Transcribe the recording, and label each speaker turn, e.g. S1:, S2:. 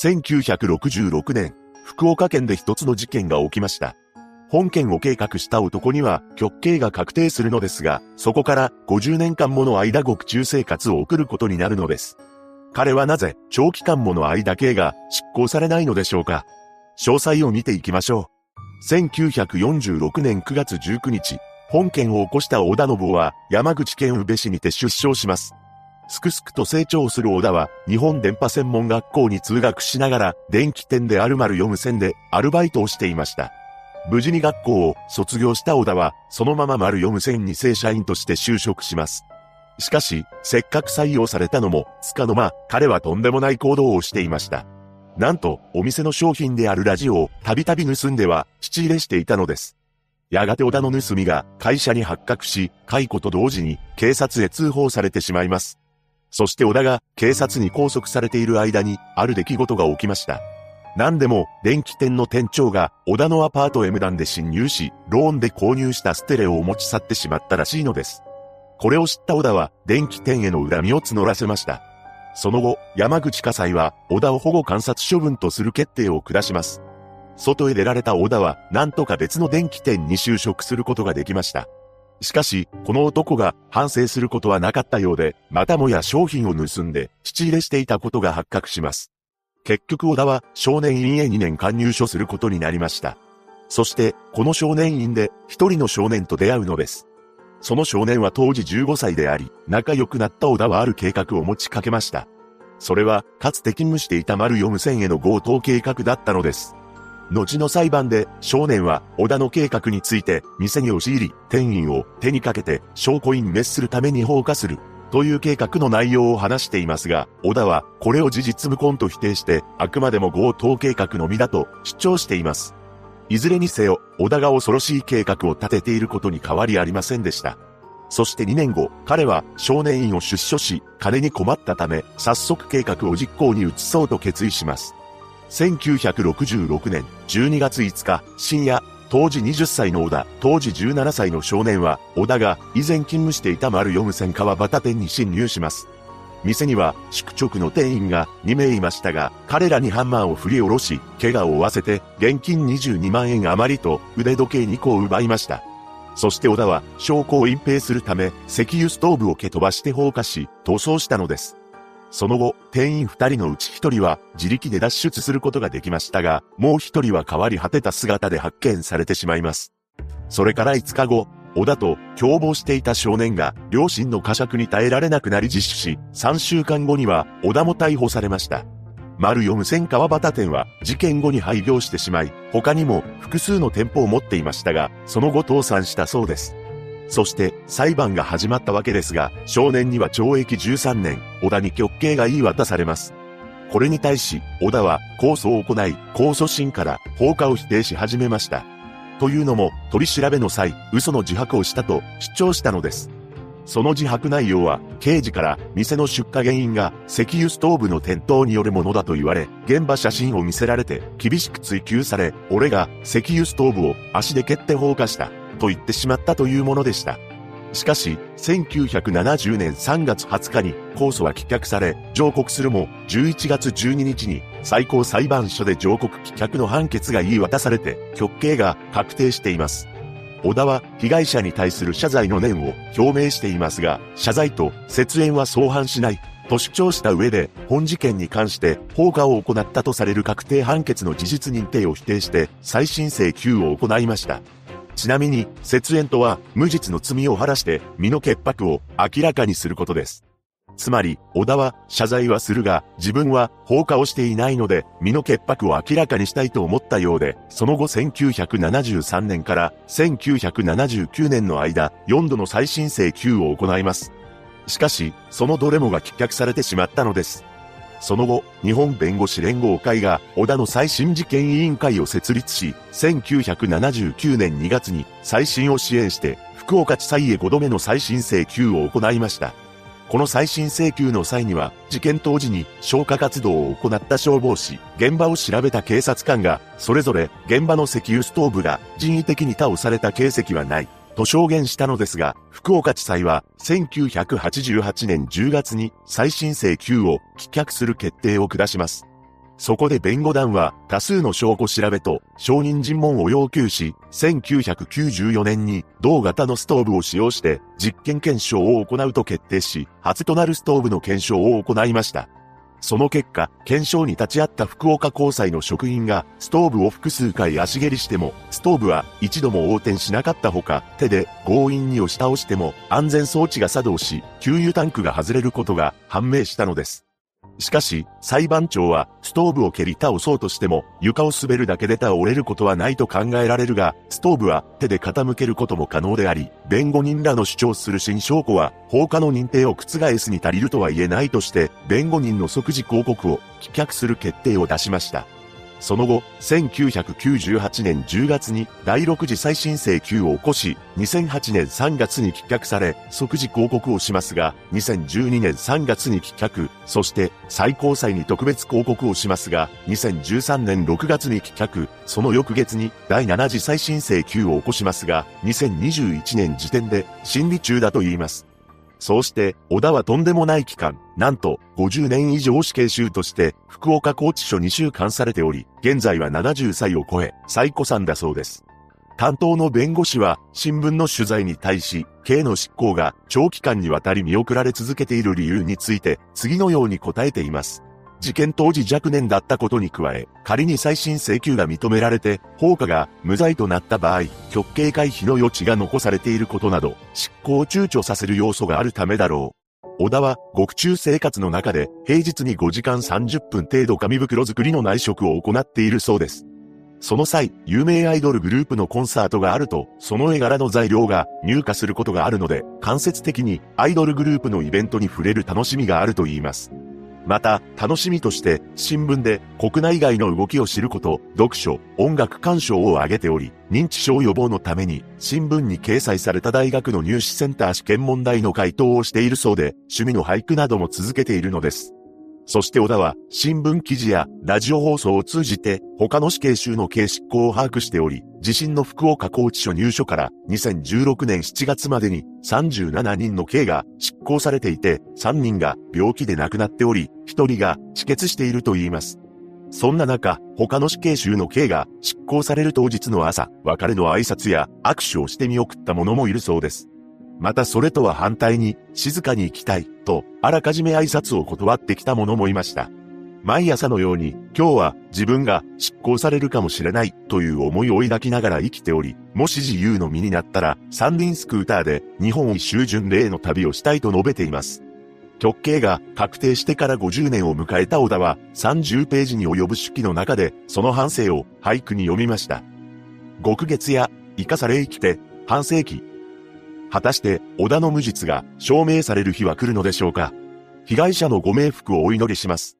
S1: 1966年、福岡県で一つの事件が起きました。本件を計画した男には極刑が確定するのですが、そこから50年間もの間獄中生活を送ることになるのです。彼はなぜ長期間もの間刑が執行されないのでしょうか詳細を見ていきましょう。1946年9月19日、本件を起こした織田信夫は山口県宇部市にて出生します。すくすくと成長する小田は、日本電波専門学校に通学しながら、電気店である丸読む線で、アルバイトをしていました。無事に学校を卒業した小田は、そのまま丸読む線に正社員として就職します。しかし、せっかく採用されたのも、つかの間、彼はとんでもない行動をしていました。なんと、お店の商品であるラジオをたびたび盗んでは、質入れしていたのです。やがて小田の盗みが会社に発覚し、解雇と同時に警察へ通報されてしまいます。そして小田が警察に拘束されている間に、ある出来事が起きました。何でも、電気店の店長が、小田のアパートへ無断で侵入し、ローンで購入したステレオを持ち去ってしまったらしいのです。これを知った小田は、電気店への恨みを募らせました。その後、山口火災は、小田を保護観察処分とする決定を下します。外へ出られた小田は、なんとか別の電気店に就職することができました。しかし、この男が反省することはなかったようで、またもや商品を盗んで、質入れしていたことが発覚します。結局小田は少年院へ2年間入所することになりました。そして、この少年院で一人の少年と出会うのです。その少年は当時15歳であり、仲良くなった小田はある計画を持ちかけました。それは、かつて勤務していた丸4無線への強盗計画だったのです。後の裁判で少年は小田の計画について店に押し入り店員を手にかけて証拠隠滅するために放火するという計画の内容を話していますが、小田はこれを事実無根と否定してあくまでも強盗計画のみだと主張しています。いずれにせよ、小田が恐ろしい計画を立てていることに変わりありませんでした。そして2年後、彼は少年院を出所し、金に困ったため、早速計画を実行に移そうと決意します。1966年12月5日深夜、当時20歳の小田、当時17歳の少年は、小田が以前勤務していた丸4無線川端店に侵入します。店には宿直の店員が2名いましたが、彼らにハンマーを振り下ろし、怪我を負わせて、現金22万円余りと腕時計2個を奪いました。そして小田は証拠を隠蔽するため、石油ストーブを蹴飛ばして放火し、逃走したのです。その後、店員二人のうち一人は自力で脱出することができましたが、もう一人は変わり果てた姿で発見されてしまいます。それから5日後、小田と共謀していた少年が両親の呵責に耐えられなくなり自首し、3週間後には小田も逮捕されました。丸四千川端店は事件後に廃業してしまい、他にも複数の店舗を持っていましたが、その後倒産したそうです。そして裁判が始まったわけですが、少年には懲役13年、小田に極刑が言い渡されます。これに対し、小田は控訴を行い、控訴審から放火を否定し始めました。というのも、取り調べの際、嘘の自白をしたと主張したのです。その自白内容は、刑事から店の出火原因が石油ストーブの転倒によるものだと言われ、現場写真を見せられて厳しく追及され、俺が石油ストーブを足で蹴って放火した。と言ってしまったというものでした。しかし、1970年3月20日に控訴は棄却され、上告するも、11月12日に最高裁判所で上告棄却の判決が言い渡されて、極刑が確定しています。小田は被害者に対する謝罪の念を表明していますが、謝罪と節縁は相反しないと主張した上で、本事件に関して放火を行ったとされる確定判決の事実認定を否定して、再審請求を行いました。ちなみに、節縁とは、無実の罪を晴らして、身の潔白を明らかにすることです。つまり、小田は謝罪はするが、自分は放火をしていないので、身の潔白を明らかにしたいと思ったようで、その後1973年から1979年の間、4度の再審請求を行います。しかし、そのどれもが棄却されてしまったのです。その後、日本弁護士連合会が小田の再審事件委員会を設立し、1979年2月に再審を支援して、福岡地裁へ5度目の再審請求を行いました。この再審請求の際には、事件当時に消火活動を行った消防士、現場を調べた警察官が、それぞれ現場の石油ストーブが人為的に倒された形跡はない。と証言したのですが、福岡地裁は1988年10月に再審請求を棄却する決定を下します。そこで弁護団は多数の証拠調べと証人尋問を要求し、1994年に同型のストーブを使用して実験検証を行うと決定し、初となるストーブの検証を行いました。その結果、検証に立ち会った福岡高裁の職員が、ストーブを複数回足蹴りしても、ストーブは一度も横転しなかったほか、手で強引に押し倒しても、安全装置が作動し、給油タンクが外れることが判明したのです。しかし、裁判長は、ストーブを蹴り倒そうとしても、床を滑るだけで倒れることはないと考えられるが、ストーブは手で傾けることも可能であり、弁護人らの主張する新証拠は、放火の認定を覆すに足りるとは言えないとして、弁護人の即時抗告を棄却する決定を出しました。その後、1998年10月に第6次再審請求を起こし、2008年3月に棄却され、即時抗告をしますが、2012年3月に棄却、そして最高裁に特別抗告をしますが、2013年6月に棄却、その翌月に第7次再審請求を起こしますが、2021年時点で審理中だと言います。そうして、小田はとんでもない期間、なんと、50年以上死刑囚として、福岡拘置所に収監されており、現在は70歳を超え、最古さんだそうです。担当の弁護士は、新聞の取材に対し、刑の執行が長期間にわたり見送られ続けている理由について、次のように答えています。事件当時若年だったことに加え、仮に再審請求が認められて、放火が無罪となった場合、極刑回避の余地が残されていることなど、執行を躊躇させる要素があるためだろう。小田は、獄中生活の中で、平日に5時間30分程度紙袋作りの内職を行っているそうです。その際、有名アイドルグループのコンサートがあると、その絵柄の材料が入荷することがあるので、間接的にアイドルグループのイベントに触れる楽しみがあると言います。また、楽しみとして、新聞で国内外の動きを知ること、読書、音楽鑑賞を挙げており、認知症予防のために、新聞に掲載された大学の入試センター試験問題の回答をしているそうで、趣味の俳句なども続けているのです。そして小田は新聞記事やラジオ放送を通じて他の死刑囚の刑執行を把握しており、自身の福岡拘置所入所から2016年7月までに37人の刑が執行されていて、3人が病気で亡くなっており、1人が止血していると言います。そんな中、他の死刑囚の刑が執行される当日の朝、別れの挨拶や握手をして見送った者もいるそうです。またそれとは反対に、静かに行きたい、と、あらかじめ挨拶を断ってきた者もいました。毎朝のように、今日は自分が執行されるかもしれない、という思いを抱きながら生きており、もし自由の身になったら、三輪スクーターで日本一周巡礼の旅をしたいと述べています。極刑が確定してから50年を迎えた小田は、30ページに及ぶ手記の中で、その反省を俳句に読みました。極月や、生かされ生きて、半世紀、果たして、織田の無実が証明される日は来るのでしょうか被害者のご冥福をお祈りします。